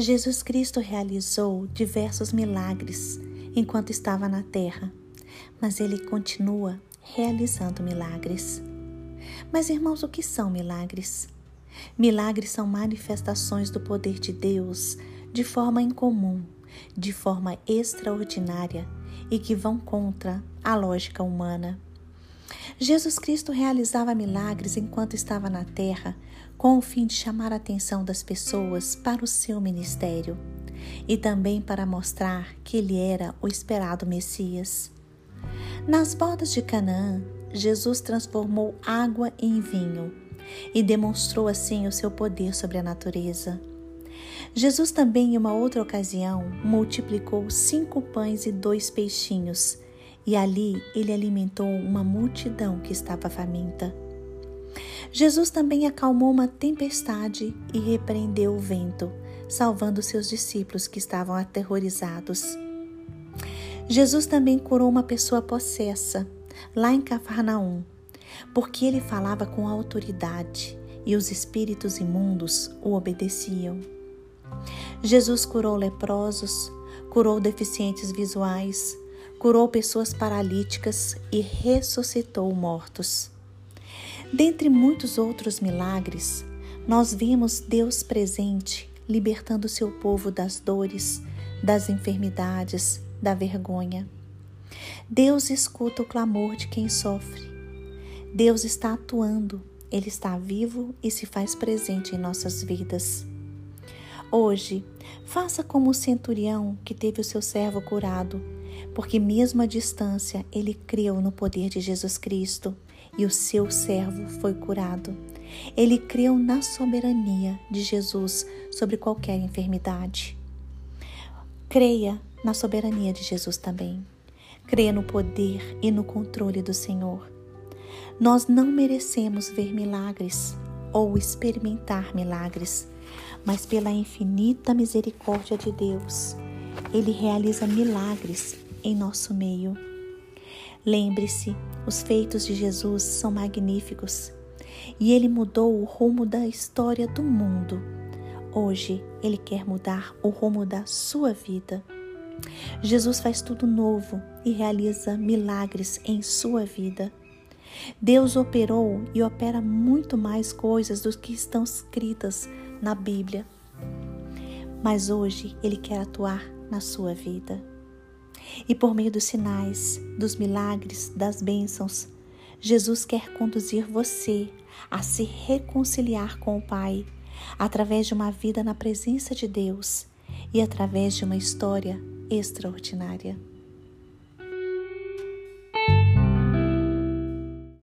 Jesus Cristo realizou diversos milagres enquanto estava na terra, mas ele continua realizando milagres. Mas, irmãos, o que são milagres? Milagres são manifestações do poder de Deus de forma incomum, de forma extraordinária e que vão contra a lógica humana. Jesus Cristo realizava milagres enquanto estava na terra, com o fim de chamar a atenção das pessoas para o seu ministério e também para mostrar que ele era o esperado Messias. Nas bodas de Canaã, Jesus transformou água em vinho e demonstrou assim o seu poder sobre a natureza. Jesus também, em uma outra ocasião, multiplicou cinco pães e dois peixinhos, e ali ele alimentou uma multidão que estava faminta. Jesus também acalmou uma tempestade e repreendeu o vento, salvando seus discípulos que estavam aterrorizados. Jesus também curou uma pessoa possessa, lá em Cafarnaum, porque ele falava com autoridade e os espíritos imundos o obedeciam. Jesus curou leprosos, curou deficientes visuais, curou pessoas paralíticas e ressuscitou mortos. Dentre muitos outros milagres, nós vimos Deus presente libertando seu povo das dores, das enfermidades, da vergonha. Deus escuta o clamor de quem sofre. Deus está atuando, Ele está vivo e se faz presente em nossas vidas. Hoje, faça como o centurião que teve o seu servo curado, porque mesmo à distância ele creu no poder de Jesus Cristo e o seu servo foi curado. Ele creu na soberania de Jesus sobre qualquer enfermidade. Creia na soberania de Jesus também. Creia no poder e no controle do Senhor. Nós não merecemos ver milagres ou experimentar milagres, mas pela infinita misericórdia de Deus, Ele realiza milagres em nosso meio. Lembre-se, os feitos de Jesus são magníficos e Ele mudou o rumo da história do mundo. Hoje, Ele quer mudar o rumo da sua vida. Jesus faz tudo novo e realiza milagres em sua vida. Deus operou e opera muito mais coisas do que estão escritas na Bíblia. Mas hoje Ele quer atuar na sua vida. E por meio dos sinais, dos milagres, das bênçãos, Jesus quer conduzir você a se reconciliar com o Pai através de uma vida na presença de Deus e através de uma história extraordinária.